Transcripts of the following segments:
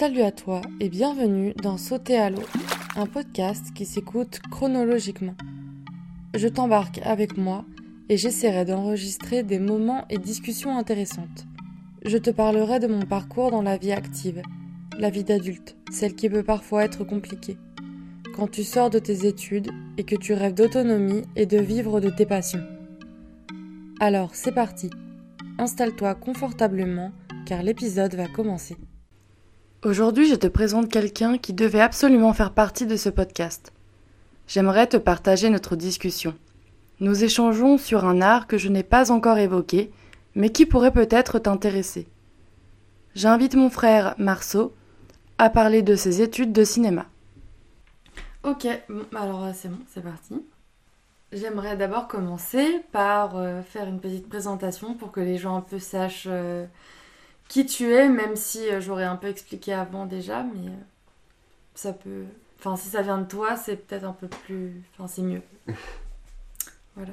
Salut à toi et bienvenue dans Sauter à l'eau, un podcast qui s'écoute chronologiquement. Je t'embarque avec moi et j'essaierai d'enregistrer des moments et discussions intéressantes. Je te parlerai de mon parcours dans la vie active, la vie d'adulte, celle qui peut parfois être compliquée. Quand tu sors de tes études et que tu rêves d'autonomie et de vivre de tes passions. Alors c'est parti. Installe-toi confortablement car l'épisode va commencer. Aujourd'hui, je te présente quelqu'un qui devait absolument faire partie de ce podcast. J'aimerais te partager notre discussion. Nous échangeons sur un art que je n'ai pas encore évoqué, mais qui pourrait peut-être t'intéresser. J'invite mon frère Marceau à parler de ses études de cinéma. Ok, alors c'est bon, c'est parti. J'aimerais d'abord commencer par euh, faire une petite présentation pour que les gens un peu sachent euh, qui tu es, même si euh, j'aurais un peu expliqué avant déjà, mais euh, ça peut. Enfin, si ça vient de toi, c'est peut-être un peu plus. Enfin, c'est mieux. voilà.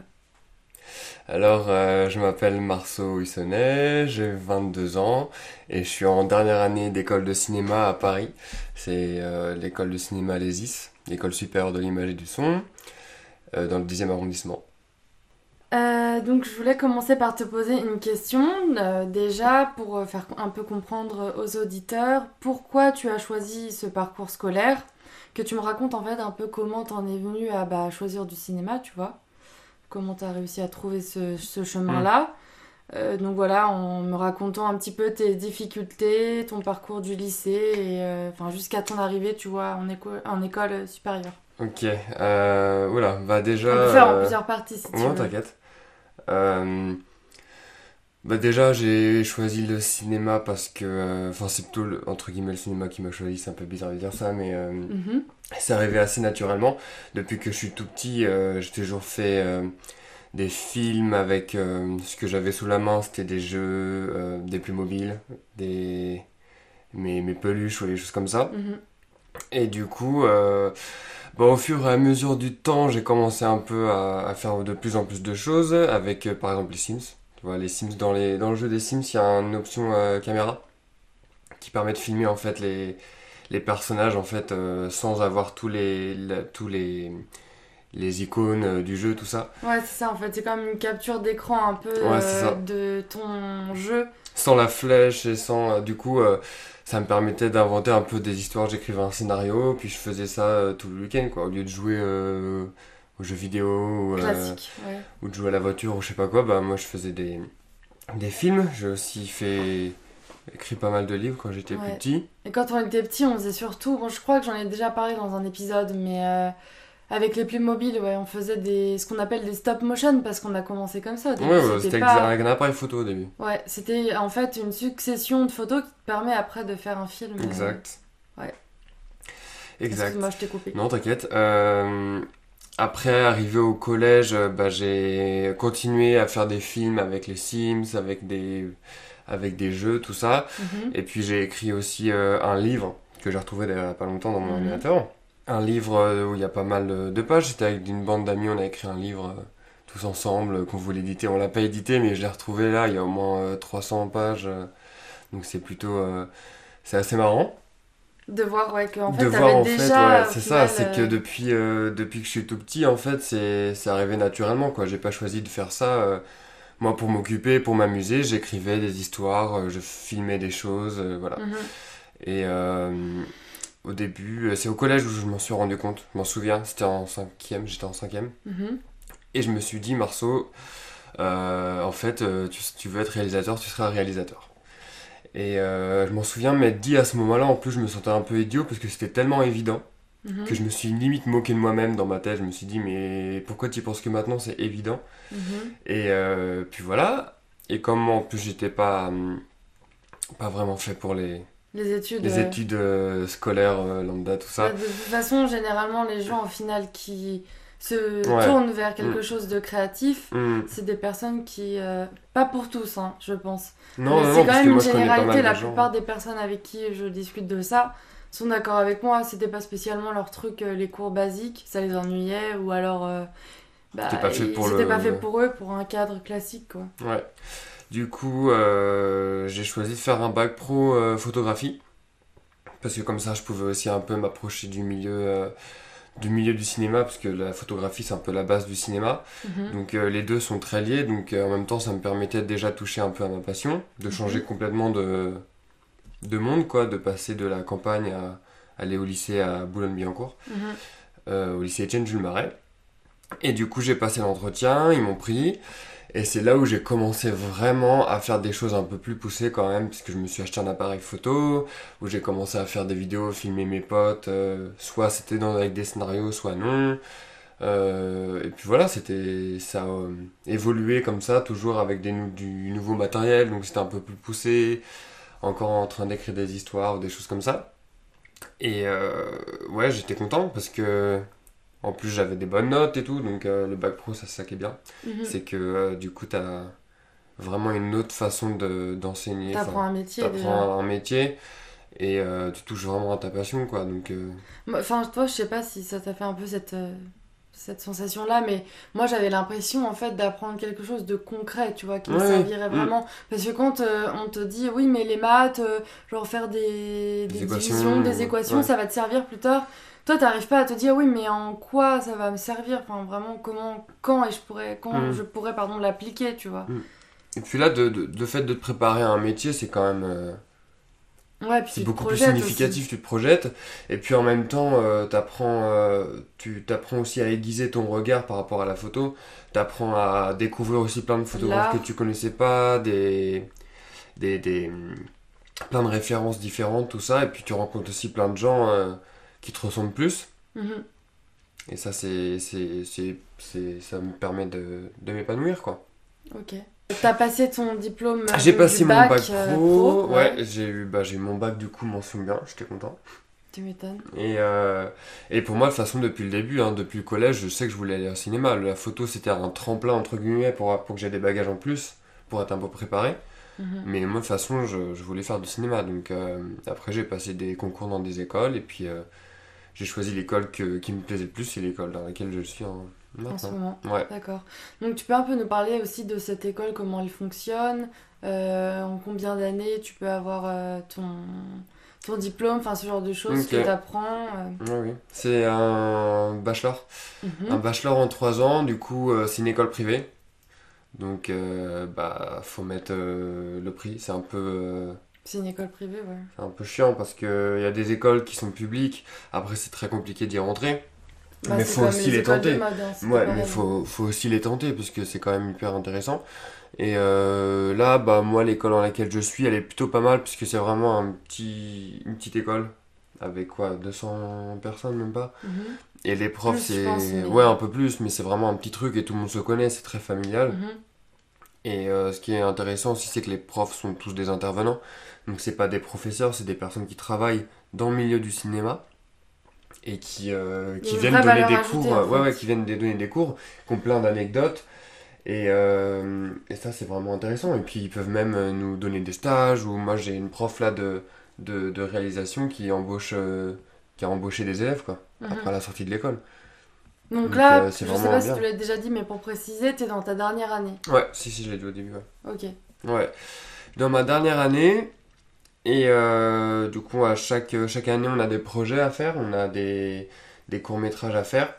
Alors, euh, je m'appelle Marceau Huissonnet, j'ai 22 ans et je suis en dernière année d'école de cinéma à Paris. C'est euh, l'école de cinéma Lésis, l'école supérieure de l'image et du son, euh, dans le 10e arrondissement. Euh, donc, je voulais commencer par te poser une question. euh, déjà, pour euh, faire un peu comprendre aux auditeurs pourquoi tu as choisi ce parcours scolaire. Que tu me racontes en fait un peu comment t'en es venu à bah, choisir du cinéma, tu vois. Comment t'as réussi à trouver ce, ce chemin-là. Euh, donc voilà, en me racontant un petit peu tes difficultés, ton parcours du lycée, et enfin jusqu'à ton arrivée, tu vois, en, éco- en école supérieure. Ok, euh, oula, bah déjà... On peut faire en euh, plusieurs parties si tu Non, veux. t'inquiète. Euh, bah déjà, j'ai choisi le cinéma parce que... euh, Enfin, c'est plutôt, le- entre guillemets, le cinéma qui m'a choisi, c'est un peu bizarre de dire ça, mais... euh, Mhm. C'est arrivé assez naturellement. Depuis que je suis tout petit, j'ai toujours fait des films avec ce que j'avais sous la main. C'était des jeux, des plus mobiles, des mes, mes peluches ou des choses comme ça. Mhm. Et du coup, euh, bah, au fur et à mesure du temps, j'ai commencé un peu à, à faire de plus en plus de choses avec, euh, par exemple, les Sims. Tu vois, les Sims dans les dans le jeu des Sims, il y a une option euh, caméra qui permet de filmer en fait les les personnages en fait sans avoir tous les la- tous les les icônes du jeu tout ça Ouais, c'est ça en fait, c'est comme une capture d'écran un peu Ouais, de ton jeu. sans la flèche et sans du coup ça me permettait d'inventer un peu des histoires j'écrivais un scénario puis je faisais ça euh, tout le week-end quoi au lieu de jouer euh, aux jeux vidéo ou, euh, ouais. ou de jouer à la voiture ou je sais pas quoi bah moi je faisais des des films j'ai aussi fait écrit pas mal de livres quand j'étais plus petit Et quand on était petit, on faisait surtout. Bon, je crois que j'en ai déjà parlé dans un épisode, mais avec les plus mobiles, ouais, on faisait des, ce qu'on appelle des stop motion parce qu'on a commencé comme ça. Au début, ouais, ouais, c'était pas... avec un appareil photo au début Ouais, c'était en fait une succession de photos qui te permet après de faire un film. euh, exact ouais. exact Excuse-moi, je t'ai coupé. Non, t'inquiète. Euh, après, arrivé au collège, euh, bah, j'ai continué à faire des films avec les Sims, avec des, avec des jeux, tout ça. Mhm. Et puis j'ai écrit aussi euh, un livre que j'ai retrouvé d'ailleurs pas longtemps dans mon Mhm. ordinateur. Un livre euh, où il y a pas mal de, pages. C'était avec une bande d'amis, on a écrit un livre euh, tous ensemble euh, qu'on voulait éditer. On l'a pas édité, mais je l'ai retrouvé là. Il y a au moins euh, 300 pages. donc c'est plutôt, c'est assez marrant De voir ouais, qu'en fait, de voir en déjà. fait ouais, c'est ça c'est que depuis euh, depuis que je suis tout petit en fait c'est c'est arrivé naturellement quoi j'ai pas choisi de faire ça euh, moi pour m'occuper pour m'amuser j'écrivais des histoires euh, je filmais des choses voilà mhm. et au début euh, c'est au collège où je m'en suis rendu compte je m'en souviens c'était en cinquième j'étais en cinquième Mhm. et je me suis dit Marceau euh, en fait euh, tu, tu veux être réalisateur tu seras réalisateur et euh, je m'en souviens m'être dit à ce moment-là en plus je me sentais un peu idiot parce que c'était tellement évident Mhm. que je me suis limite moqué de moi-même dans ma tête. Je me suis dit, mais pourquoi tu penses que maintenant c'est évident? Mhm. Et euh, puis voilà. Et comme en plus j'étais pas, hum, pas vraiment fait pour les, Les études. les études euh, scolaires, euh, lambda, tout Bah, ça. De toute façon, généralement, les gens au final qui se Ouais. tournent vers quelque Mm. chose de créatif, Hum, c'est des personnes qui. euh, pas pour tous, hein, je pense. Non, Mais non, c'est quand même une généralité. La gens. plupart des personnes avec qui je discute de ça sont d'accord avec moi. C'était pas spécialement leur truc, les cours basiques, ça les ennuyait, ou alors. bah, C'était pas fait pour le- pas fait pour eux, pour un cadre classique, quoi. Ouais. Du coup, euh, j'ai choisi de faire un bac pro euh, photographie Parce que comme ça, je pouvais aussi un peu m'approcher du milieu, euh, du milieu du cinéma, parce que la photographie, c'est un peu la base du cinéma. Mhm. Donc euh, les deux sont très liés, donc euh, en même temps, ça me permettait de déjà toucher un peu à ma passion, de changer Mhm. complètement de, de monde, quoi, de passer de la campagne à aller au lycée à Boulogne-Billancourt, Mhm. euh, au lycée Étienne Jules Marais. Et du coup, j'ai passé l'entretien, ils m'ont pris. Et c'est là où j'ai commencé vraiment à faire des choses un peu plus poussées quand même, puisque je me suis acheté un appareil photo, où j'ai commencé à faire des vidéos, filmer mes potes, euh, soit c'était avec des scénarios, soit non. Euh, et puis voilà, c'était ça euh, évolué comme ça, toujours avec du nouveau matériel, donc c'était un peu plus poussé, encore en train d'écrire des histoires ou des choses comme ça. Et euh, ouais, j'étais content parce que en plus j'avais des bonnes notes et tout, donc euh, le bac pro ça c'est ça qui est bien Mhm. c'est que euh, du coup, tu as vraiment une autre façon de- d'enseigner. T'apprends Enfin, un métier t'apprends un métier et euh, tu touches vraiment à ta passion, quoi. Donc, Enfin, toi, je sais pas si ça t'a fait un peu cette, cette sensation-là, mais moi j'avais l'impression en fait d'apprendre quelque chose de concret, tu vois, qui me servirait mm. vraiment. Parce que quand on te dit, oui, mais les maths, genre faire des, Des des équations, divisions, des équations, ouais. ça va te servir plus tard. Toi, t'arrives pas à te dire, oui, mais en quoi ça va me servir? Enfin, vraiment, comment, quand et je pourrais, quand Mm. je pourrais, pardon, l'appliquer, tu vois? Et puis là, de, de- le fait de te préparer à un métier, c'est quand même. euh, Ouais, c'est tu beaucoup plus significatif, tu te projettes. Et puis en même temps, euh, t'apprends, euh, tu t'apprends aussi à aiguiser ton regard par rapport à la photo. T'apprends à découvrir aussi plein de photographes que tu connaissais pas, des, des, des, hum, plein de références différentes, tout ça. Et puis tu rencontres aussi plein de gens euh, qui te ressemblent plus. Mhm. Et ça, c'est, c'est, c'est, c'est- ça me permet de, de m'épanouir, quoi. Ok. T'as passé ton diplôme euh, J'ai du passé mon bac pro, euh, ouais, ouais. j'ai eu, bah, j'ai eu mon bac du coup, mention bien, j'étais content. Tu m'étonnes. Et, euh, et pour moi, de toute façon, depuis le début, hein, depuis le collège, je sais que je voulais aller au cinéma. La photo, c'était un tremplin, entre guillemets, pour, pour que j'ai des bagages en plus, pour être un peu préparé. Mhm. Mais moi, de toute façon, je, je voulais faire du cinéma. Donc euh, après, j'ai passé des concours dans des écoles, et puis j'ai choisi l'école qui me plaisait le plus, c'est l'école dans laquelle je suis en, En ce moment. Ouais. D'accord. Donc tu peux un peu nous parler aussi de cette école, comment elle fonctionne, euh, en combien d'années tu peux avoir euh, ton, ton diplôme, enfin ce genre de choses que tu apprends. Ouais, oui. C'est un bachelor. Mhm. Un bachelor en 3 ans, du coup, euh, c'est une école privée. Donc, euh, bah, faut mettre euh, le prix. C'est un peu, euh, C'est une école privée, ouais. c'est un peu chiant parce qu'il y a des écoles qui sont publiques. Après, c'est très compliqué d'y rentrer. Bah, Mais faut aussi les tenter. mode, hein, Ouais, mais faut, faut aussi les tenter parce que c'est quand même hyper intéressant. Et euh, là, bah, moi, l'école dans laquelle je suis, elle est plutôt pas mal puisque c'est vraiment un petit, une petite école. Avec quoi 200 personnes, même pas Mhm. Et les profs, c'est. mais- Ouais, un peu plus, mais c'est vraiment un petit truc et tout le monde se connaît, c'est très familial. Mhm. Et euh, ce qui est intéressant aussi, c'est que les profs sont tous des intervenants. Donc, c'est pas des professeurs, c'est des personnes qui travaillent dans le milieu du cinéma et qui, euh, qui viennent donner des cours. ouais, ouais, qui viennent donner des cours, qui ont plein d'anecdotes. Et, euh, et ça, c'est vraiment intéressant. Et puis, ils peuvent même euh, nous donner des stages. Ou moi, j'ai une prof là de, de, de réalisation qui embauche. euh, qui a embauché des élèves, quoi, Mhm. après la sortie de l'école. Donc, Donc, là, je sais pas si bien. tu l'as déjà dit, mais pour préciser, t'es dans ta dernière année. Ouais, si, si, je l'ai dit au début, ouais. Ok. Ouais. Dans ma dernière année, et euh, du coup, à chaque, chaque année, on a des projets à faire, on a des, des courts-métrages à faire.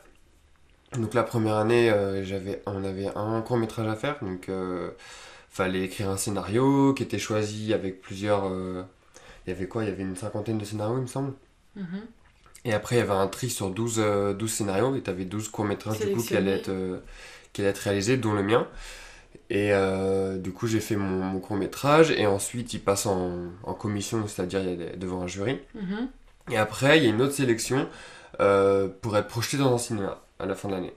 Donc la première année, euh, j'avais, on avait un court-métrage à faire, donc euh, fallait écrire un scénario qui était choisi avec plusieurs... euh, il y avait quoi? Il y avait une cinquantaine de scénarios, il me semble. Mhm. Et après, il y avait un tri sur 12, euh, 12 scénarios, et tu avais 12 courts-métrages du coup qui allaient, être, qui allaient être réalisés, dont le mien. Et euh, du coup, j'ai fait mon, mon court-métrage, et ensuite, il passe en, en commission, c'est-à-dire devant un jury. Mhm. Et après, il y a une autre sélection euh, pour être projeté dans un cinéma à la fin de l'année.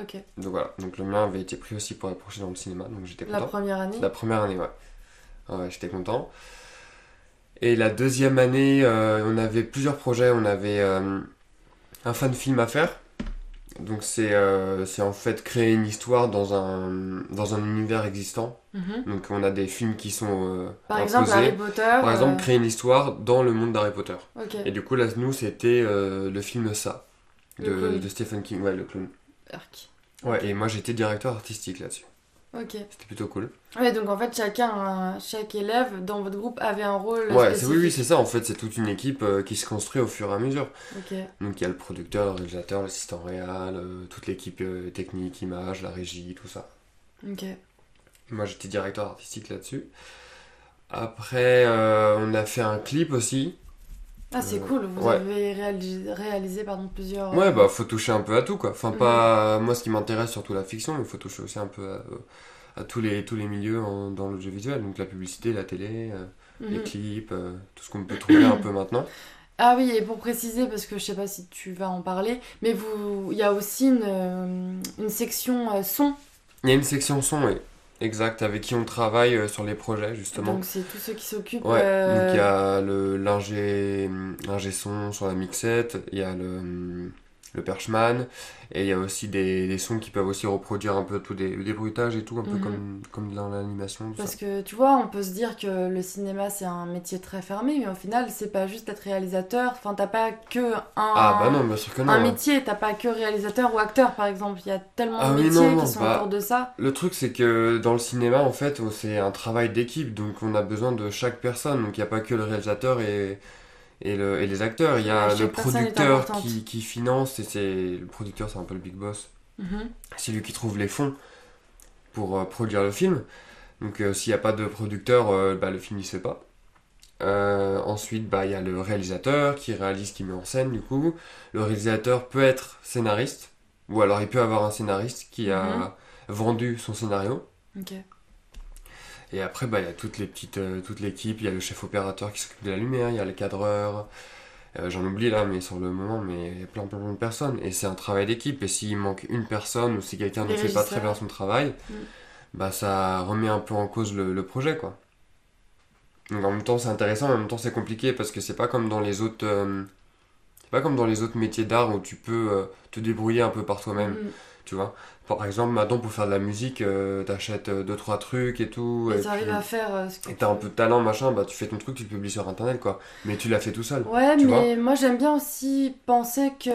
Ok. Donc voilà, donc le mien avait été pris aussi pour être projeté dans le cinéma, donc j'étais La content. première année. La première année, ouais. Ouais, j'étais content. Et la deuxième année, euh, on avait plusieurs projets. On avait un fan film à faire. Donc c'est euh, c'est en fait créer une histoire dans un, dans un univers existant. Mhm. Donc on a des films qui sont euh, Par exemple. Harry Potter. Par exemple, euh, créer une histoire dans le monde d'Harry Potter. Et du coup, là, nous, c'était euh, le film Ça, de Stephen King. Ouais, le clown. Arc. Ouais, et moi, j'étais directeur artistique là-dessus. Ok. C'était plutôt cool. Ouais, donc en fait, chacun, euh, chaque élève dans votre groupe avait un rôle Ouais, c'est, oui, oui, c'est ça. En fait, c'est toute une équipe euh, qui se construit au fur et à mesure. Ok. Donc il y a le producteur, le réalisateur, l'assistant réal, euh, toute l'équipe euh, technique, image, la régie, tout ça. Ok. Moi j'étais directeur artistique là-dessus. Après, on a fait un clip aussi. Ah, c'est Euh, cool. Vous ouais. avez réalisé, réalisé pardon, plusieurs. Ouais, bah faut toucher un peu à tout quoi. Enfin, Mhm. pas. Moi ce qui m'intéresse surtout la fiction, mais il faut toucher aussi un peu à, à tous, les, tous les milieux en- dans l'audiovisuel. Donc la publicité, la télé, euh, les Mhm. clips, euh, tout ce qu'on peut trouver un peu maintenant. Ah oui, et pour préciser, parce que je sais pas si tu vas en parler, mais vous, il y a aussi une, euh, une section euh, son. Il y a une section son, oui. Exact, avec qui on travaille euh, sur les projets justement. Donc c'est tous ceux qui s'occupent. Ouais, euh, donc il y a le l'ingé l'ingé son sur la mixette, il y a le, le perchman, et il y a aussi des, des sons qui peuvent aussi reproduire un peu tout des, des bruitages et tout, un peu Mhm. comme, comme dans l'animation. Parce ça. que tu vois, on peut se dire que le cinéma c'est un métier très fermé, mais au final c'est pas juste être réalisateur. Enfin, t'as pas que un, Ah bah non, bien sûr que non. un hein. métier, t'as pas que réalisateur ou acteur par exemple. Il y a tellement Ah de métiers non, non, qui sont bah- autour de ça. Le truc c'est que dans le cinéma en fait c'est un travail d'équipe, donc on a besoin de chaque personne, donc il n'y a pas que le réalisateur et, et, le, et les acteurs, il y a Ouais, le producteur qui, qui finance, et c'est le producteur c'est un peu le big boss. Mhm. c'est lui qui trouve les fonds pour euh, produire le film. Donc euh, s'il n'y a pas de producteur, euh, bah, le film il se fait pas. Ensuite, bah, il y a le réalisateur qui réalise, qui met en scène du coup. Le réalisateur peut être scénariste, ou alors il peut avoir un scénariste qui a Mhm. vendu son scénario. Et après, bah, il y a toutes les petites, euh, toute l'équipe, il y a le chef opérateur qui s'occupe de la lumière, il y a le cadreur. Euh, J'en oublie là, mais sur le moment, mais il y a plein, plein, plein de personnes. Et c'est un travail d'équipe. Et s'il manque une personne ou si quelqu'un ne fait pas très bien son travail, Mm. bah ça remet un peu en cause le, le projet, quoi. Donc en même temps, c'est intéressant, en même temps, c'est compliqué parce que c'est pas comme dans les autres. euh, c'est pas comme dans les autres métiers d'art où tu peux euh, te débrouiller un peu par toi-même, Mhm. tu vois. Par exemple, maintenant, pour faire de la musique, euh, t'achètes euh, deux, trois trucs et tout. Et et t'arrives à faire euh, ce que et t'as un peu de talent, machin, bah tu fais ton truc, tu le publies sur internet, quoi. Mais tu l'as fait tout seul. Ouais, tu mais moi j'aime bien aussi penser que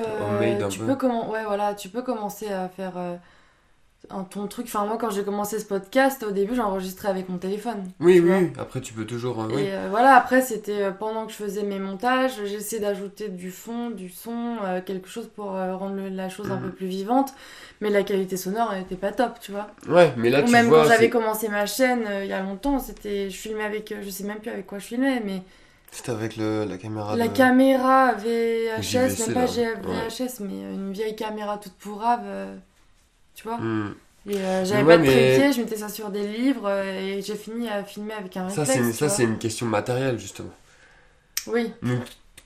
tu peu. peux comment ouais voilà, tu peux commencer à faire euh, ton truc. Enfin moi quand j'ai commencé ce podcast, au début j'enregistrais avec mon téléphone. Oui, oui. Après, tu peux toujours. euh, oui. Euh, voilà, après c'était euh, pendant que je faisais mes montages, j'essayais d'ajouter du fond, du son, euh, quelque chose pour rendre la chose un peu plus vivante. Mais la qualité sonore elle était pas top, tu vois. Ouais, mais là, Ou tu même vois. quand j'avais commencé ma chaîne il y a longtemps, c'était je filmais avec je sais même plus avec quoi je filmais mais C'était avec le, la caméra La de. caméra VHS, JVC, même pas là. Ouais. VHS, mais une vieille caméra toute pourrave, tu vois. Hmm. Et euh, j'avais pas de trépied, je mettais ça sur des livres euh, et j'ai fini à filmer avec un Ça, réflexe. c'est une, ça, c'est une question matérielle, justement. Oui, Donc,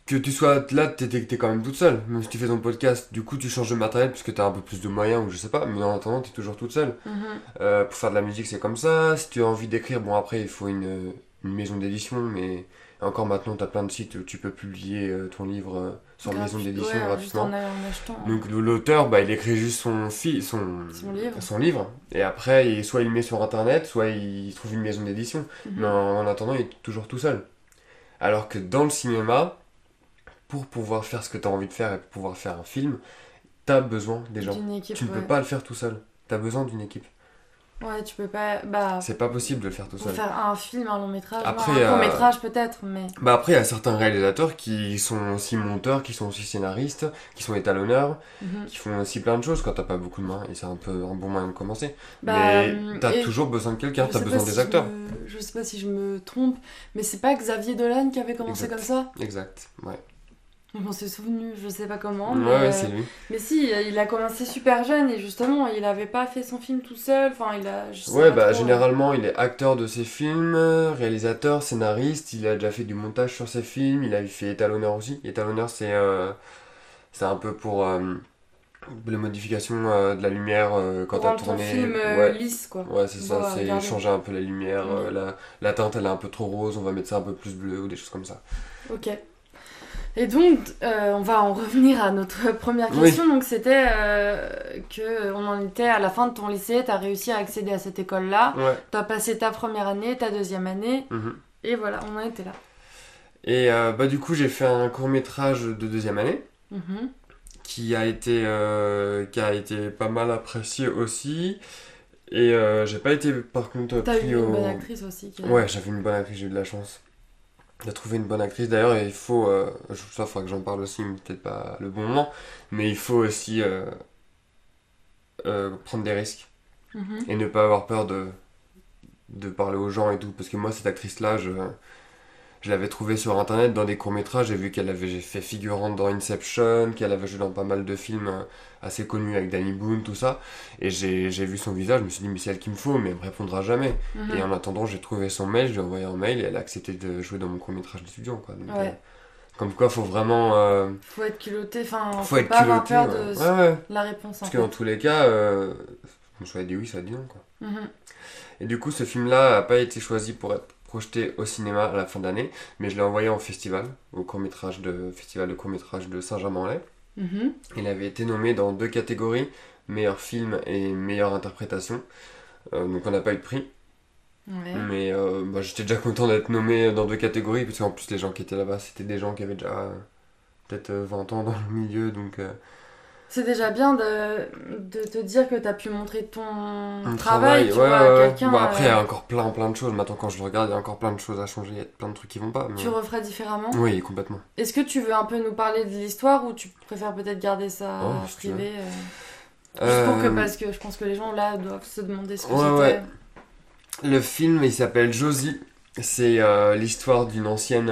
que tu sois là, t'es t'es- t'es quand même toute seule. Même si tu fais ton podcast, du coup, tu changes de matériel puisque t'as un peu plus de moyens ou je sais pas. Mais en attendant, t'es toujours toute seule. mhm. Euh, pour faire de la musique, c'est comme ça. Si tu as envie d'écrire, bon, après, il faut une, une maison d'édition. Mais encore maintenant, t'as plein de sites où tu peux publier euh, ton livre euh, sur maison Gratuit- d'édition ouais, gratuitement. en, en achetant. Donc l'auteur, bah, il écrit juste son, son, Son livre. son livre. Et après, il- soit il le met sur internet, soit il trouve une maison d'édition. Mhm. Mais en, en attendant, il est toujours tout seul. Alors que dans le cinéma, pour pouvoir faire ce que tu as envie de faire et pour pouvoir faire un film, tu as besoin des gens. Équipe, Tu ne peux pas le faire tout seul. Tu as besoin d'une équipe. Ouais, tu peux pas. Bah, C'est pas possible de le faire tout seul. faire un film, un long métrage, Après, non, un euh, court métrage peut-être, mais. Bah après, il y a certains réalisateurs qui sont aussi monteurs, qui sont aussi scénaristes, qui sont étalonneurs, mhm. qui font aussi plein de choses quand t'as pas beaucoup de mains. Et c'est un peu un bon moyen de commencer. Bah, Mais euh, t'as et- toujours besoin de quelqu'un, t'as besoin si des je acteurs. me- Je sais pas si je me trompe, mais c'est pas Xavier Dolan qui avait commencé Exact. comme ça? Exact, ouais. M'en suis souvenu, je sais pas comment. Ouais, mais, ouais, euh, c'est lui. mais si, il a commencé super jeune et justement, il avait pas fait son film tout seul. Enfin, il a. je sais Ouais, bah trop. généralement il est acteur de ses films, euh, réalisateur, scénariste, il a déjà fait du montage sur ses films, il a fait étalonneur aussi. Étalonneur c'est euh, c'est un peu pour euh, les modifications euh, de la lumière euh, quand Pour t'as rendre ton tourné. film euh, ouais. lisse, quoi. Ouais, c'est ça, c'est changer un peu la lumière, euh, la, la teinte elle est un peu trop rose, on va mettre ça un peu plus bleu ou des choses comme ça. Ok. Et donc, euh, on va en revenir à notre première Oui. question. Donc, c'était euh, que on en était à la fin de ton lycée, t'as réussi à accéder à cette école-là, Ouais. t'as passé ta première année, ta deuxième année, mhm. et voilà, on en était là. Et euh, bah du coup j'ai fait un court métrage de deuxième année. Mhm. qui a été euh, qui a été pas mal apprécié aussi Et euh, j'ai pas été par contre T'as pris eu au. une bonne actrice aussi. Qui... Ouais, j'avais une bonne actrice, j'ai eu de la chance. J'ai trouvé une bonne actrice. D'ailleurs, il faut. Euh, ça, faudra que j'en parle aussi, mais peut-être pas le bon moment. Mais il faut aussi euh, euh, prendre des risques Mhm. et ne pas avoir peur de, de parler aux gens et tout. Parce que moi, cette actrice-là, je, je l'avais trouvée sur internet dans des courts-métrages. J'ai vu qu'elle avait fait figurante dans Inception, qu'elle avait joué dans pas mal de films euh, assez connus avec Danny Boone, tout ça. Et j'ai vu son visage, je me suis dit, mais c'est elle qu'il me faut, mais elle me répondra jamais. Mhm. Et en attendant, j'ai trouvé son mail, je lui ai envoyé un mail et elle a accepté de jouer dans mon court-métrage d'étudiant. Ouais. euh, comme quoi, faut vraiment. euh, Faut être culotté, enfin, faut faut, être pas avoir culotté. peur de ouais. Ouais. la réponse. Parce fait. que dans tous les cas, euh, soit dit oui, soit dit non. Quoi. Mhm. Et du coup, ce film-là n'a pas été choisi pour être projeté au cinéma à la fin d'année, mais je l'ai envoyé en festival, au court-métrage de festival de court-métrage de Saint-Germain-en-Laye. Mhm. Il avait été nommé dans deux catégories, meilleur film et meilleure interprétation. Euh, donc on n'a pas eu de prix. Ouais. Mais euh, bah, j'étais déjà content d'être nommé dans deux catégories, parce qu'en plus les gens qui étaient là-bas, c'était des gens qui avaient déjà euh, peut-être euh, 20 ans dans le milieu, donc C'est déjà bien de, de te dire que t'as pu montrer ton un travail, tu ouais, vois, à ouais, ouais. quelqu'un. Bon, après, il y a euh, encore plein plein de choses. Maintenant, quand je le regarde, il y a encore plein de choses à changer, il y a plein de trucs qui vont pas. mais- Tu referais différemment? Oui, complètement. Est-ce que tu veux un peu nous parler de l'histoire ou tu préfères peut-être garder ça Oh, tu privé euh, Juste pour que, Euh, parce que je pense que les gens là doivent se demander ce que Ouais, c'était. Le film, il s'appelle Josie. C'est euh, l'histoire d'une ancienne,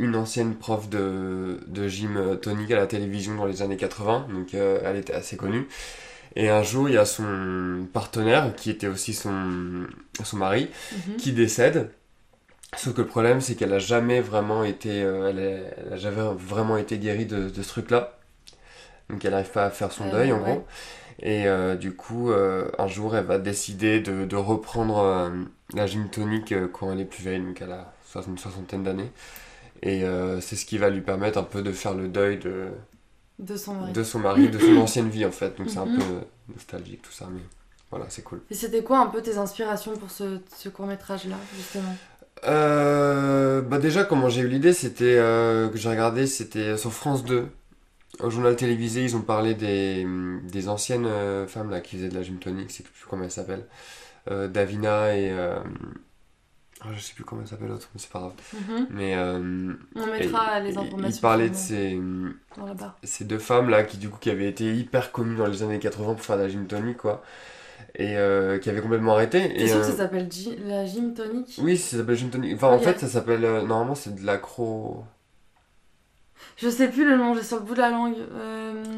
une ancienne prof de, de gym euh, tonique à la télévision dans les années 80. Donc, euh, elle était assez connue. Et un jour, il y a son partenaire, qui était aussi son, son mari, Mhm. qui décède. Sauf que le problème, c'est qu'elle a jamais vraiment été, euh, elle, est- elle a jamais vraiment été guérie de, de ce truc-là. Donc elle n'arrive pas à faire son Euh, deuil, en ouais. gros. Et euh, du coup, un jour, elle va décider de, de reprendre la gym tonique quand elle est plus vieille, donc elle a une soixantaine d'années. Et euh, c'est ce qui va lui permettre un peu de faire le deuil de, De son mari. de son mari, de son ancienne vie, en fait. Donc c'est un Mhm. peu nostalgique, tout ça, mais voilà, c'est cool. Et c'était quoi un peu tes inspirations pour ce, ce court métrage là, justement? Euh, bah déjà, comment j'ai eu l'idée, c'était euh, que j'ai regardé, c'était sur France 2. Au journal télévisé, ils ont parlé des, des anciennes femmes là qui faisaient de la gym je sais plus comment elles s'appellent. Davina et. Ah, je sais plus comment elle s'appelle l'autre, mais c'est pas grave. Mhm. Mais. euh, On et- mettra les informations Il parlait de ces, ces deux femmes là qui, du coup, qui avaient été hyper connues dans les années 80 pour faire de la gym tonique, quoi. Et euh, qui avaient complètement arrêté. T'es sûr que euh, ça s'appelle la gym tonic Oui, ça s'appelle gym tonique. Enfin, en fait, ça s'appelle. normalement, c'est de l'acro. Je sais plus le nom, j'ai sur le bout de la langue.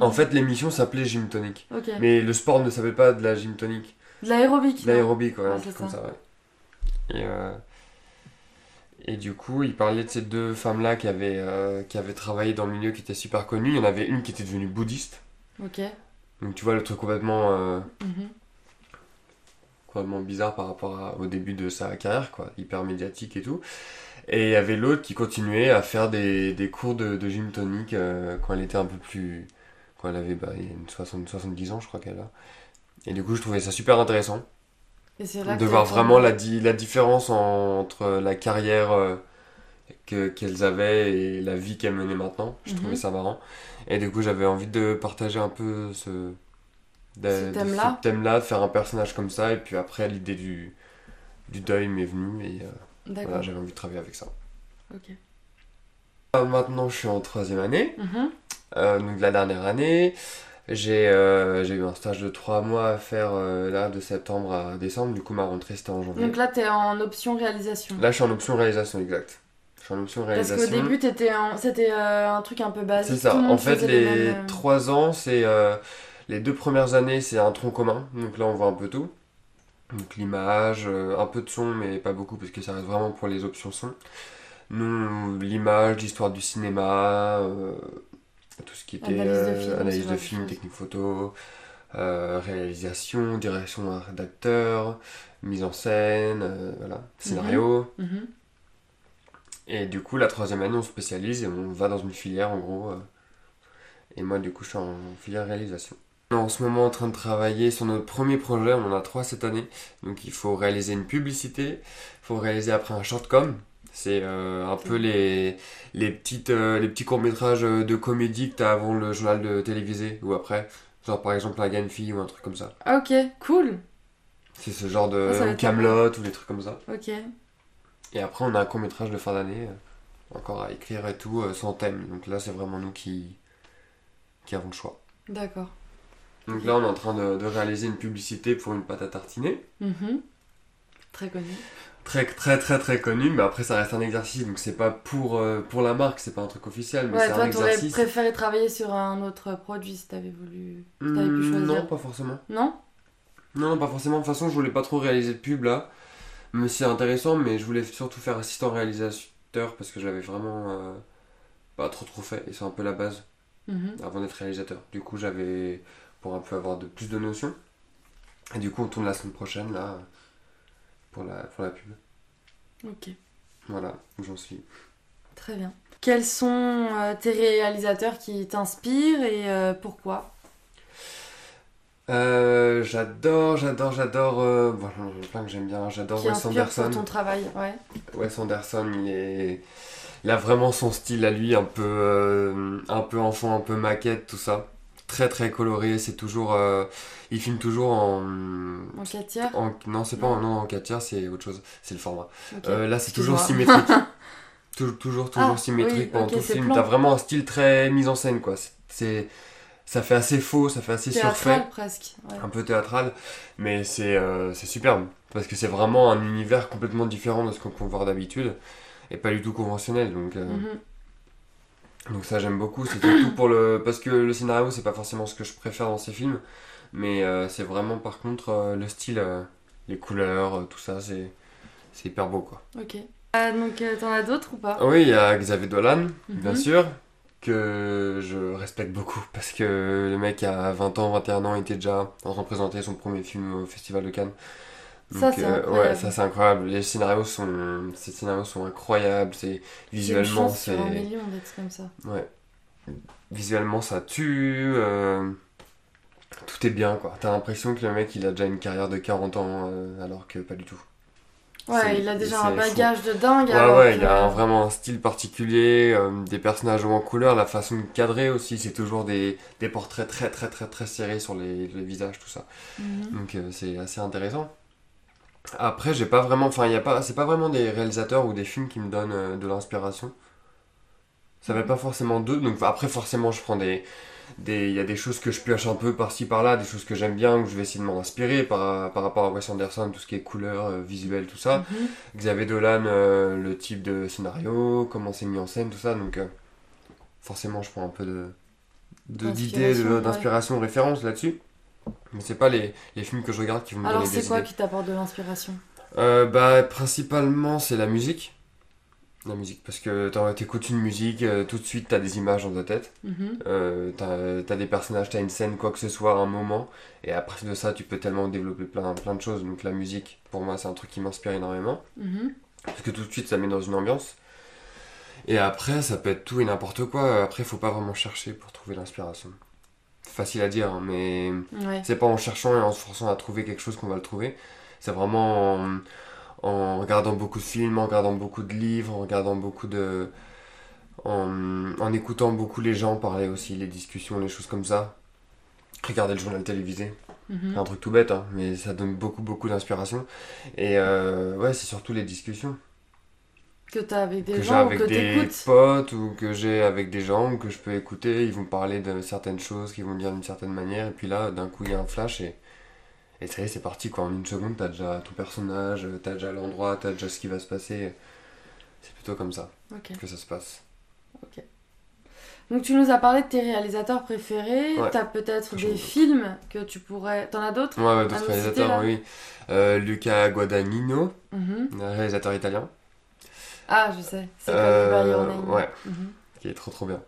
En fait, l'émission s'appelait Gym Tonic. Ok. Mais le sport ne s'appelle pas de la gym tonique. De l'aérobic. L'aérobic, ouais, Ouais, un truc comme ça. ouais. Et, et du coup, il parlait de ces deux femmes-là qui avaient, euh, qui avaient travaillé dans le milieu, qui étaient super connues. Il y en avait une qui était devenue bouddhiste. Ok. Donc tu vois, le truc complètement, euh, Mhm. complètement bizarre par rapport à- au début de sa carrière, quoi. Hyper médiatique et tout. Et il y avait l'autre qui continuait à faire des, des cours de, de gym tonique euh, quand elle était un peu plus... Quand elle avait bah, une 60, 70 ans, je crois qu'elle a. Et du coup, je trouvais ça super intéressant. Là de voir vraiment la, di- la différence en- entre la carrière euh, que- qu'elles avaient et la vie qu'elles menaient maintenant. Je Mhm. trouvais ça marrant. Et du coup, j'avais envie de partager un peu ce, de- Ce de- thème-là. de faire un personnage comme ça. Et puis après, l'idée du, du deuil m'est venue et euh, voilà, j'avais envie de travailler avec ça. Ok. Euh, Maintenant, je suis en troisième année, Mhm. euh, donc la dernière année. J'ai euh, j'ai eu un stage de trois mois à faire euh, là, de septembre à décembre. Du coup, ma rentrée c'était en janvier. Donc là, t'es en option réalisation. Là, je suis en option réalisation, exact. Je suis en option Parce réalisation. qu'au début, en... c'était euh, un truc un peu basique. c'est ça. En fait, les mêmes, euh, trois ans, c'est les deux premières années, c'est un tronc commun. Donc là, on voit un peu tout. Donc l'image, un peu de son, mais pas beaucoup parce que ça reste vraiment pour les options son. Nous, l'image, l'histoire du cinéma, tout ce qui était Analyse de euh, film, analyse de technique photo, euh, réalisation, direction d'acteur, mise en scène, euh, voilà, scénario. mhm. Et du coup, la troisième année, on se spécialise et on va dans une filière en gros. euh. Et moi, du coup, je suis en filière réalisation. On est en ce moment en train de travailler sur notre premier projet, on en a trois cette année. Donc il faut réaliser une publicité, il faut réaliser après un shortcom. C'est euh, un peu les, les, petites, euh, les petits courts-métrages de comédie que t'as avant le journal de télévisé ou après. Genre par exemple un gagne fille ou un truc comme ça. Ah, Ok, cool. C'est ce genre de être Camelot ou des trucs comme ça. Ok. Et après, on a un court métrage de fin d'année, euh, encore à écrire et tout, euh, sans thème. Donc là, c'est vraiment nous qui, qui avons le choix. D'accord. Donc là, on est en train de, de réaliser une publicité pour une pâte à tartiner. Mhm. Très connu. Très, très, très, très connue, mais après, ça reste un exercice. Donc c'est pas pour, euh, pour la marque, c'est pas un truc officiel, mais Ouais, c'est un t'aurais exercice. préféré travailler sur un autre produit si t'avais voulu. si t'avais pu Hmm, choisir. non, pas forcément. Non? Non, pas forcément. De toute façon, je voulais pas trop réaliser de pub là. Mais c'est intéressant, mais je voulais surtout faire assistant réalisateur parce que je l'avais vraiment euh, pas trop trop fait. Et c'est un peu la base Mhm. avant d'être réalisateur. Du coup, j'avais pour un peu avoir de plus de notions. Et du coup, on tourne la semaine prochaine là pour la, pour la pub. Ok. Voilà où j'en suis. Très bien. Quels sont euh, tes réalisateurs qui t'inspirent et euh, pourquoi? Euh, j'adore, j'adore, j'adore. euh, bon, plein que j'aime bien. J'adore Wes Anderson. ton travail Ouais. Wes Anderson, il est. Il a vraiment son style à lui, un peu, euh, un peu enfant, un peu maquette, tout ça. Très très coloré, c'est toujours. euh, il filme toujours en. En 4 tiers en- non, c'est pas Non. en, non, en 4 tiers, c'est autre chose, c'est le format. Euh, là, c'est toujours symétrique. toujours, toujours, toujours Ah, symétrique oui, pendant tout le film. T'as vraiment un style très mise en scène, quoi. C'est- ça fait assez faux, ça fait assez surfait Théâtral presque. ouais. un peu théâtral, mais c'est euh, c'est superbe parce que c'est vraiment un univers complètement différent de ce qu'on peut voir d'habitude et pas du tout conventionnel. Donc, Mhm. Donc ça j'aime beaucoup. C'est surtout pour le parce que le scénario c'est pas forcément ce que je préfère dans ces films, mais euh, c'est vraiment par contre euh, le style, euh, les couleurs, tout ça c'est c'est hyper beau quoi. Ok. Euh, donc, t'en as d'autres ou pas? Oui, il y a Xavier Dolan, bien Mhm. sûr, que je respecte beaucoup parce que le mec a 20 ans, 21 ans, il était déjà en train de présenter son premier film au Festival de Cannes. Donc, euh, ouais, ça c'est incroyable. Les scénarios sont, ces scénarios sont incroyables. C'est visuellement, c'est, comme ça. ouais, visuellement ça tue. euh, tout est bien quoi. T'as l'impression que le mec il a déjà une carrière de 40 ans euh, alors que pas du tout. Ouais, il a déjà un c'est fou. bagage de dingue. Ouais, alors ouais, que- il a un- vraiment un style particulier, des personnages en couleur, la façon de cadrer aussi, c'est toujours des, des portraits très très très très serrés sur les, les visages, tout ça. Mhm. Donc c'est assez intéressant. Après, j'ai pas vraiment, enfin, y a pas, c'est pas vraiment des réalisateurs ou des films qui me donnent euh, de l'inspiration. Ça va pas forcément d'eux, donc après forcément je prends des, des, il y a des choses que je pioche un peu par-ci par-là, des choses que j'aime bien, que je vais essayer de m'en inspirer par, par rapport à Wes Anderson, tout ce qui est couleur, euh, visuel, tout ça. Mhm. Xavier Dolan, euh, le type de scénario, comment c'est mis en scène, tout ça. Donc, euh, forcément, je prends un peu de de- d'idées, D'inspiration, de- ouais. référence là-dessus. Mais c'est pas les, les films que je regarde qui vont me Alors, donner des c'est quoi qui t'apporte de l'inspiration? Euh, bah, principalement, c'est la musique. La musique, parce que t'écoutes une musique, euh, tout de suite, t'as des images dans ta tête. Euh, t'as t'as des personnages, t'as une scène, quoi que ce soit, un moment. Et après de ça, tu peux tellement développer plein, plein de choses. Donc, la musique, pour moi, c'est un truc qui m'inspire énormément. Mhm. Parce que tout de suite, ça met dans une ambiance. Et après, ça peut être tout et n'importe quoi. Après, faut pas vraiment chercher pour trouver l'inspiration. Facile à dire, hein, mais Ouais. c'est pas en cherchant et en se forçant à trouver quelque chose qu'on va le trouver. C'est vraiment en, en regardant beaucoup de films, en regardant beaucoup de livres, en regardant beaucoup de. En, en écoutant beaucoup les gens parler aussi, les discussions, les choses comme ça. Regarder le journal télévisé. C'est un truc tout bête, hein, mais ça donne beaucoup, beaucoup d'inspiration. Et euh, ouais, c'est surtout les discussions Que t'as avec des que gens ou avec que des potes ou que j'ai avec des gens ou que je peux écouter. Ils vont parler de certaines choses, qu'ils vont dire d'une certaine manière. Et puis là, d'un coup, il y a un flash et, et ça y est, c'est parti. Quoi. En une seconde, t'as déjà ton personnage, t'as déjà l'endroit, t'as déjà ce qui va se passer. C'est plutôt comme ça Ok. que ça se passe. Donc, tu nous as parlé de tes réalisateurs préférés. Ouais. T'as peut-être des films que tu pourrais. T'en as d'autres Ouais, d'autres citer, réalisateurs, oui. Euh, Luca Guadagnino, Mhm. réalisateur italien, Ah, je sais. C'est Euh, Call Me By Your Name. ouais. Mhm. qui est trop trop bien.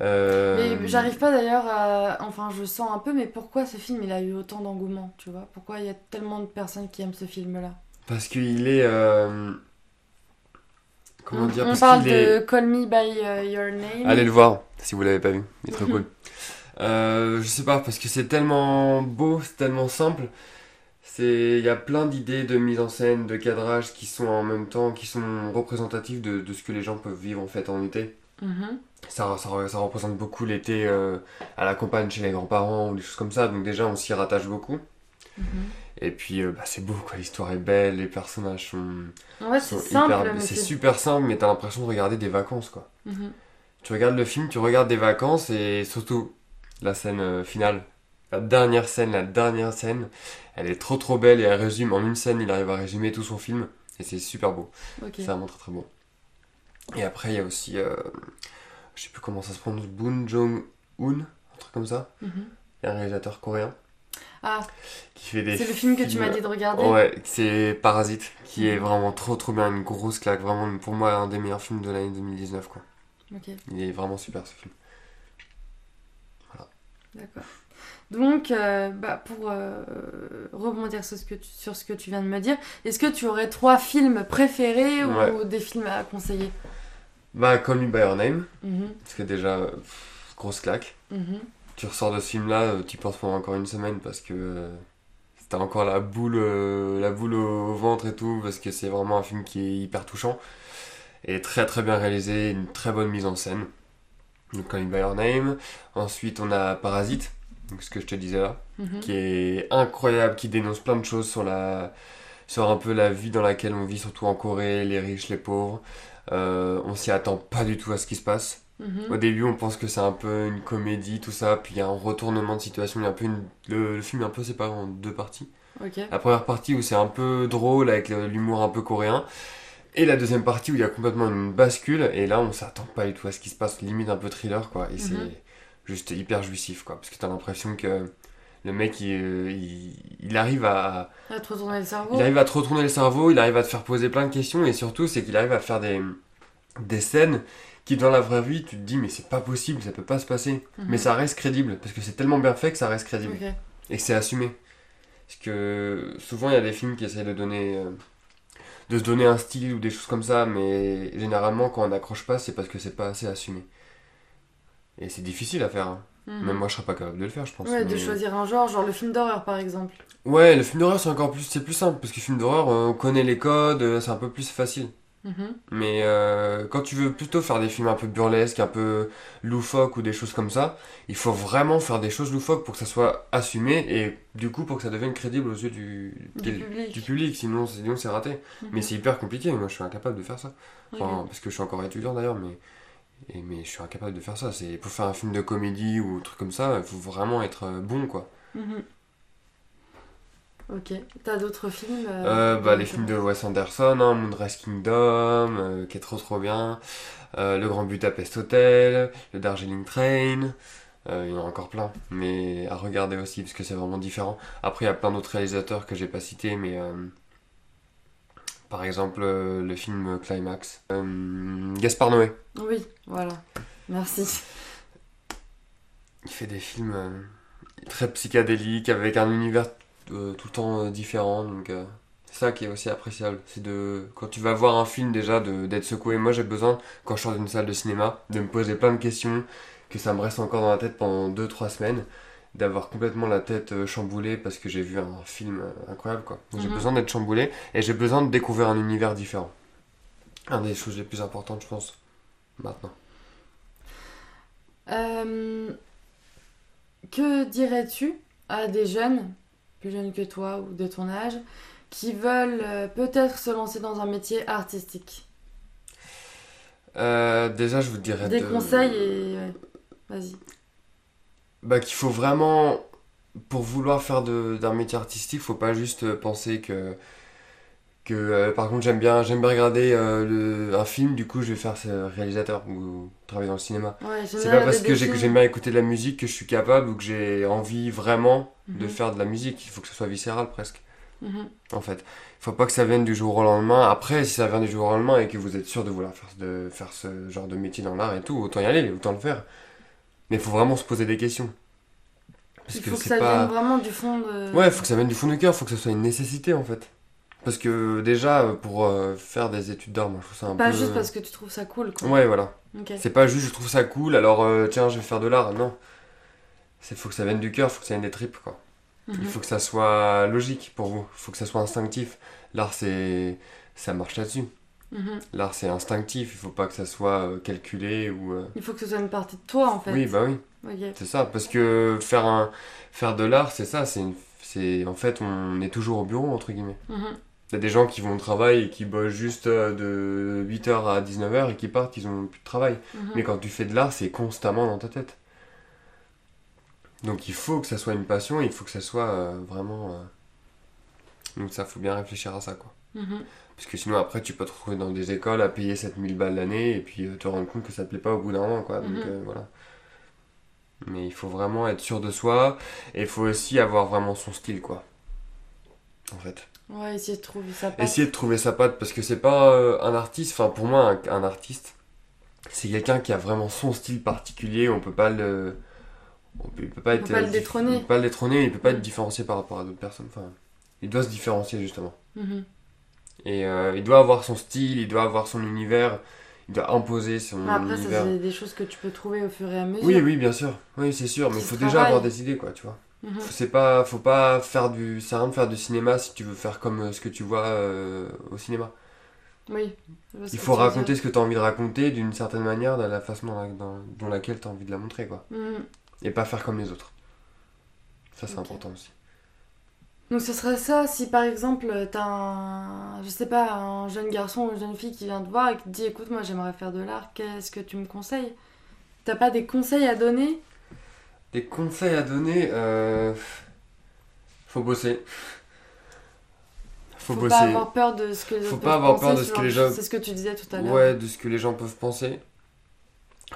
Euh, Mais j'arrive pas d'ailleurs à. Enfin, je sens un peu, mais pourquoi ce film il a eu autant d'engouement, tu vois? Pourquoi il y a tellement de personnes qui aiment ce film-là? Parce qu'il est. euh, Comment dire? on Parce parle de est- Call Me By euh, Your Name. Allez le voir si vous l'avez pas vu, il est trop Mhm. cool. Euh, je sais pas, parce que c'est tellement beau, c'est tellement simple. C'est, il y a plein d'idées de mise en scène, de cadrage qui sont en même temps, qui sont représentatifs de, de ce que les gens peuvent vivre en fait en été. Mhm. Ça, ça, ça représente beaucoup l'été euh, à la campagne chez les grands-parents ou des choses comme ça, donc déjà on s'y rattache beaucoup. Mhm. Et puis, euh, bah, c'est beau, quoi. L'histoire est belle, les personnages sont, Ouais, c'est sont hyper- C'est super simple, mais t'as l'impression de regarder des vacances, quoi. Mhm. Tu regardes le film, tu regardes des vacances, et surtout, la scène euh, finale. La dernière scène, la dernière scène, elle est trop trop belle et elle résume en une scène, il arrive à résumer tout son film et c'est super beau. C'est vraiment très très beau. Et après, il y a aussi, euh, je sais plus comment ça se prononce, Boon Jong-un, un truc comme ça. Il y a un réalisateur coréen Ah, c'est le film que tu m'as dit de regarder. Ouais, c'est Parasite, qui est Mhm. vraiment trop trop bien, une grosse claque, vraiment pour moi un des meilleurs films de l'année 2019 quoi. Il est vraiment super ce film. d'accord. Donc, euh, bah, pour euh, rebondir sur ce, que tu, sur ce que tu viens de me dire, est-ce que tu aurais trois films préférés Ouais. ou des films à conseiller? Bah, Call Me By Your Name, Mhm, parce que déjà, euh, pff, grosse claque. mhm. Tu ressors de ce film-là, tu penses pendant encore une semaine parce que euh, t'as encore la boule, euh, la boule au ventre et tout, parce que c'est vraiment un film qui est hyper touchant et très très bien réalisé, une très bonne mise en scène. Donc Call Me By Your Name. Ensuite, on a Parasite, donc ce que je te disais là, Mhm. qui est incroyable, qui dénonce plein de choses sur la, sur un peu la vie dans laquelle on vit, surtout en Corée, les riches, les pauvres. Euh, on s'y attend pas du tout à ce qui se passe. Mhm. Au début, on pense que c'est un peu une comédie, tout ça, puis il y a un retournement de situation. Il y a un peu une- le, le film est un peu séparé en deux parties. La première partie où c'est un peu drôle avec l'humour un peu coréen, et la deuxième partie où il y a complètement une bascule, et là on s'attend pas du tout à ce qui se passe, limite un peu thriller, quoi. Et Mhm. c'est juste hyper jouissif, quoi, parce que t'as l'impression que le mec il, il, il arrive à, À te retourner le cerveau il arrive à te retourner le cerveau, il arrive à te faire poser plein de questions et surtout c'est qu'il arrive à faire des, des scènes qui dans la vraie vie tu te dis mais c'est pas possible, ça peut pas se passer. Mhm. Mais ça reste crédible parce que c'est tellement bien fait que ça reste crédible et que c'est assumé. Parce que souvent il y a des films qui essayent de donner euh, de se donner un style ou des choses comme ça mais généralement quand on n'accroche pas c'est parce que c'est pas assez assumé. Et c'est difficile à faire. hein. Mhm. Même moi je serais pas capable de le faire je pense. Ouais, de mais- choisir un genre, genre le film d'horreur par exemple. Ouais, le film d'horreur c'est encore plus c'est plus simple parce que film d'horreur on connaît les codes, euh, c'est un peu plus facile. Mhm. Mais euh, quand tu veux plutôt faire des films un peu burlesques, un peu loufoques ou des choses comme ça, il faut vraiment faire des choses loufoques pour que ça soit assumé et du coup pour que ça devienne crédible aux yeux du, public. du public, sinon, sinon c'est raté. Mhm. Mais c'est hyper compliqué, moi je suis incapable de faire ça. Enfin, parce que je suis encore étudiant d'ailleurs, mais, et, mais je suis incapable de faire ça. C'est Pour faire un film de comédie ou un truc comme ça, il faut vraiment être euh, bon quoi. Mhm. Ok. T'as d'autres films Euh, bah, les films de Wes Anderson, hein, Moonrise Kingdom, euh, qui est trop trop bien, euh, Le Grand Budapest Hotel, le Darjeeling Train, euh, il y en a encore plein, mais à regarder aussi parce que c'est vraiment différent. Après, il y a plein d'autres réalisateurs que j'ai pas cités, mais euh, par exemple euh, le film Climax, euh, Gaspard Noé, Oui, voilà. Merci. il fait des films euh, très psychédéliques avec un univers tout le temps différent, donc. c'est ça qui est aussi appréciable, c'est de quand tu vas voir un film déjà de d'être secoué. Moi j'ai besoin quand je sors d'une salle de cinéma de me poser plein de questions, que ça me reste encore dans la tête pendant 2-3 semaines, d'avoir complètement la tête euh, chamboulée parce que j'ai vu un film euh, incroyable quoi. J'ai Mhm. besoin d'être chamboulé et j'ai besoin de découvrir un univers différent. Un des choses les plus importantes je pense maintenant. Euh, que dirais-tu à des jeunes, plus jeunes que toi ou de ton âge, qui veulent euh, peut-être se lancer dans un métier artistique? Euh, déjà je vous dirais Des de- conseils et... Vas-y. Bah, qu'il faut vraiment, pour vouloir faire d'un métier artistique, faut pas juste euh, penser que, que euh, par contre j'aime bien, j'aime bien regarder euh, le- un film, du coup je vais faire ce réalisateur ou travailler dans le cinéma. Ouais, C'est pas parce que j'aime bien écouter de la musique que je suis capable ou que j'ai envie vraiment de Mhm. faire de la musique. Il faut que ce soit viscéral presque, Mhm. en fait. Il faut pas que ça vienne du jour au lendemain. Après, si ça vient du jour au lendemain et que vous êtes sûr de vouloir faire, de faire ce genre de métier dans l'art et tout, autant y aller, autant le faire. Mais il faut vraiment se poser des questions. Parce Il que faut que ça pas... vienne vraiment du fond de... Ouais, faut que ça vienne du fond du cœur, faut que ce soit une nécessité en fait. Parce que déjà, euh, pour euh, faire des études d'art, moi je trouve ça un Pas peu. juste parce que tu trouves ça cool, quoi. Ouais, voilà. C'est pas juste je trouve ça cool, alors euh, tiens, je vais faire de l'art. Non. C'est faut que ça vienne du cœur, faut que ça vienne des tripes quoi. Mhm. Il faut que ça soit logique pour vous, faut que ça soit instinctif. L'art c'est. Ça marche là-dessus. Mhm. L'art c'est instinctif, il faut pas que ça soit euh, calculé ou. euh, Il faut que ce soit une partie de toi, en fait. Oui, bah oui. C'est ça, parce que faire, un, faire de l'art, c'est ça, c'est une- en fait on est toujours au bureau entre guillemets. Mhm. T'as des gens qui vont au travail et qui bossent juste euh, de 8h à 19h et qui partent, ils ont plus de travail. Mhm. Mais quand tu fais de l'art, c'est constamment dans ta tête. Donc il faut que ça soit une passion, il faut que ça soit euh, vraiment... euh, Donc ça, faut bien réfléchir à ça, quoi. Mhm. Parce que sinon, après, tu peux te retrouver dans des écoles à payer 7000 balles l'année et puis euh, te rendre compte que ça te plaît pas au bout d'un moment, quoi. Donc Mhm. euh, voilà. Mais il faut vraiment être sûr de soi et il faut aussi avoir vraiment son style, quoi. En fait. Ouais, essayer de trouver sa patte. Essayer de trouver sa patte parce que c'est pas euh, un artiste, enfin pour moi un, un artiste c'est quelqu'un qui a vraiment son style particulier, on peut pas le on peut, il peut pas On être peut pas le détrôner. Il peut pas le détrôner, il peut pas être différencié par rapport à d'autres personnes, enfin il doit se différencier justement. Mhm. Et euh, il doit avoir son style, il doit avoir son univers, il doit imposer son Mais après, ça, univers. c'est des choses que tu peux trouver au fur et à mesure. Oui, oui, bien sûr. Oui, c'est sûr, mais il faut déjà avoir des idées quoi, tu vois. Mhm. Faut- C'est pas faut pas faire du c'est rien de faire du cinéma si tu veux faire comme euh, ce que tu vois euh, au cinéma. Oui. Il faut raconter ce que tu as envie de raconter d'une certaine manière, de la façon dans, la- dans- dans laquelle tu as envie de la montrer, quoi. Mhm. Et pas faire comme les autres. Ça, c'est important aussi. Donc ce serait ça si par exemple t'as un, je sais pas, un jeune garçon ou une jeune fille qui vient te voir et qui te dit écoute moi j'aimerais faire de l'art, qu'est-ce que tu me conseilles? T'as pas des conseils à donner? Des conseils à donner, euh... faut bosser. Faut, Faut bosser. pas avoir peur de ce que les Faut pas avoir peur de ce que les gens- C'est ce que tu disais tout à l'heure. Ouais, de ce que les gens peuvent penser.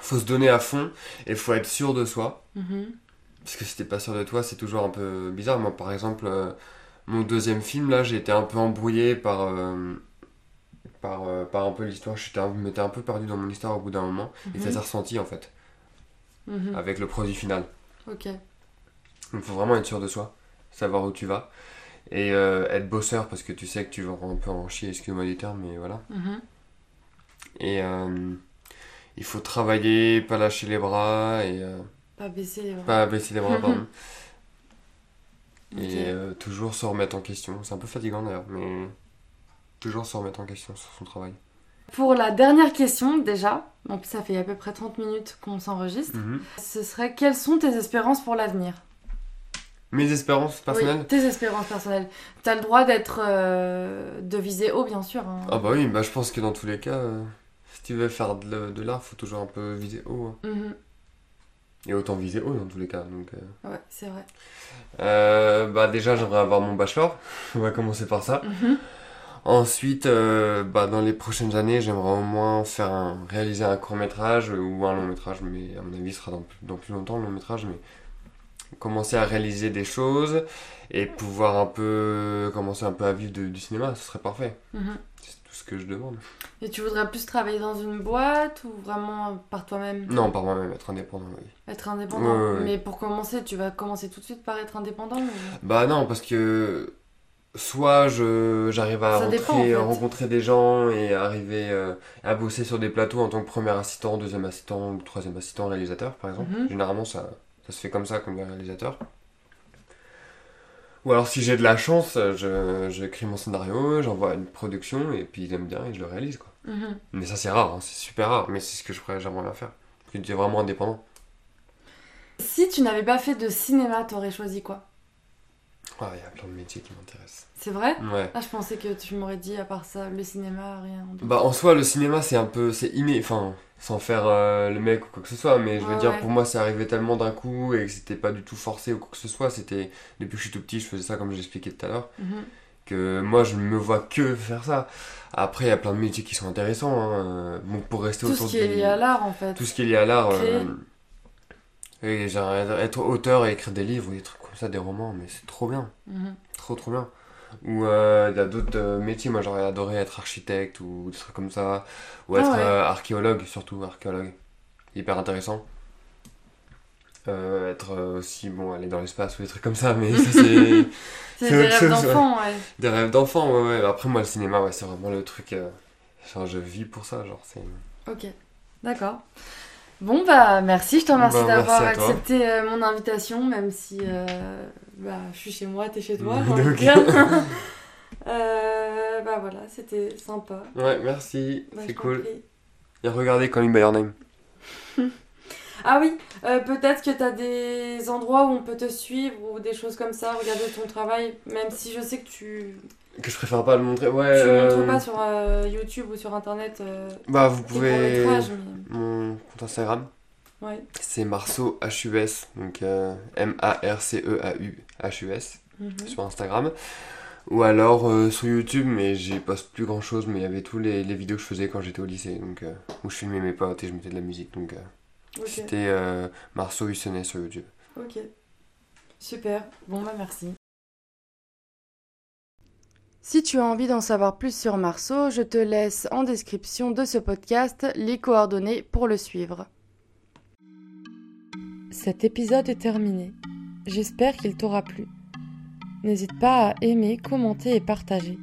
Faut se donner à fond et faut être sûr de soi. Mhm. Parce que si t'es pas sûr de toi, c'est toujours un peu bizarre. Moi, par exemple, euh, mon deuxième film, là, j'ai été un peu embrouillé par, euh, par, euh, par un peu l'histoire. Je m'étais un peu perdu dans mon histoire au bout d'un moment. Et ça Mhm. s'est ressenti, en fait, Mhm. avec le produit final. Ok. Donc, il faut vraiment être sûr de soi, savoir où tu vas. Et être bosseur, parce que tu sais que tu vas un peu en chier, excuse-moi du terme, mais voilà. Mhm. Et il faut travailler, pas lâcher les bras, et Pas baisser les bras. pas baisser les bras, pardon. Et euh, toujours se remettre en question. C'est un peu fatigant d'ailleurs, mais toujours se remettre en question sur son travail. Pour la dernière question déjà, plus ça fait à peu près 30 minutes qu'on s'enregistre, ce serait quelles sont tes espérances pour l'avenir? Mes espérances personnelles? Oui, tes espérances personnelles. T'as le droit d'être. euh, de viser haut, bien sûr. hein. Ah bah oui, bah je pense que dans tous les cas, euh, si tu veux faire de, l'art, faut toujours un peu viser haut. hein. Mhm. Et autant viser haut dans tous les cas. Donc, euh. Ouais, c'est vrai. Euh, bah déjà, j'aimerais avoir mon bachelor. On va commencer par ça. Mhm. Ensuite, euh, bah, dans les prochaines années, j'aimerais au moins faire un, réaliser un court métrage ou un long métrage, mais à mon avis, ce sera dans, plus- dans plus longtemps le long métrage, mais commencer à réaliser des choses et pouvoir un peu commencer un peu à vivre de- du cinéma, ce serait parfait. Mhm. Tout ce que je demande. Et tu voudrais plus travailler dans une boîte ou vraiment par toi-même? Non, par moi-même, être indépendant, oui. Être indépendant Ouais, ouais, ouais. Mais pour commencer, tu vas commencer tout de suite par être indépendant ou- Bah non, parce que soit je j'arrive à dépend, rentrer- en fait. rencontrer des gens et arriver euh, à bosser sur des plateaux en tant que premier assistant, deuxième assistant ou troisième assistant réalisateur par exemple. Mhm. Généralement ça, ça se fait comme ça comme réalisateur. Ou alors si j'ai de la chance, je j'écris mon scénario, j'envoie à une production et puis ils aiment bien et je le réalise quoi. Mhm. Mais ça c'est rare, hein, c'est super rare, mais c'est ce que je ferais, j'aimerais bien faire. Parce que tu es vraiment indépendant. Si tu n'avais pas fait de cinéma, t'aurais choisi quoi? Ah, il y a plein de métiers qui m'intéressent. C'est vrai? Ouais. Ah, je pensais que tu m'aurais dit, à part ça, le cinéma, rien. Bah en soi le cinéma c'est un peu c'est inné enfin sans faire euh, le mec ou quoi que ce soit mais je veux dire ouais. pour moi c'est arrivé tellement d'un coup et que c'était pas du tout forcé ou quoi que ce soit c'était depuis que je suis tout petit je faisais ça comme j'expliquais tout à l'heure Mhm. que moi je ne me vois que faire ça après il y a plein de métiers qui sont intéressants hein. euh, bon pour rester Tout autour ce qui est du- lié à l'art, en fait. tout ce qui est lié à l'art euh, et genre être auteur et écrire des livres ou des trucs comme ça des romans mais c'est trop bien Mhm. Trop trop bien. Ou euh, il y a d'autres euh, métiers, moi j'aurais adoré être architecte ou des trucs comme ça. Ou Ah être ouais. euh, archéologue, surtout archéologue. Hyper intéressant. Être aussi, bon, aller dans l'espace ou des trucs comme ça, mais ça c'est C'est des rêves d'enfant, ouais. des rêves d'enfant, ouais, ouais. Après moi le cinéma, ouais, c'est vraiment le truc. Genre je vis pour ça, genre c'est. Ok, d'accord. Bon, bah merci, je te remercie Bah, d'avoir accepté euh, mon invitation, même si euh, bah, je suis chez moi, t'es chez toi. Ok. j'ai envie de dire. Euh, bah voilà, c'était sympa. Ouais, merci, Bah, c'est cool. Et regardez Calling by Your Name. Ah oui, euh, peut-être que tu as des endroits où on peut te suivre ou des choses comme ça, regarder ton travail, même si je sais que tu Que je préfère pas le montrer. Ouais. tu euh, montres pas sur euh, YouTube ou sur internet euh, Bah, vous pouvez. mais Mon compte Instagram, ouais. c'est Marceau HUS, donc euh, M-A-R-C-E-A-U-H-U-S Mhm. sur Instagram. Ou alors euh, sur YouTube, mais j'y poste plus grand chose, mais il y avait tous les, les vidéos que je faisais quand j'étais au lycée, donc euh, où je filmais mes potes et je mettais de la musique, donc euh, C'était euh, Marceau Hussonnet sur YouTube. ok. Super, bon bah merci. Si tu as envie d'en savoir plus sur Marceau, je te laisse en description de ce podcast les coordonnées pour le suivre. Cet épisode est terminé. J'espère qu'il t'aura plu. N'hésite pas à aimer, commenter et partager.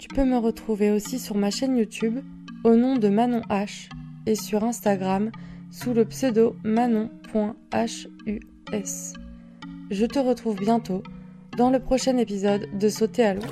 Tu peux me retrouver aussi sur ma chaîne YouTube au nom de Manon H et sur Instagram sous le pseudo manon.hus. Je te retrouve bientôt dans le prochain épisode de Sauter à l'eau.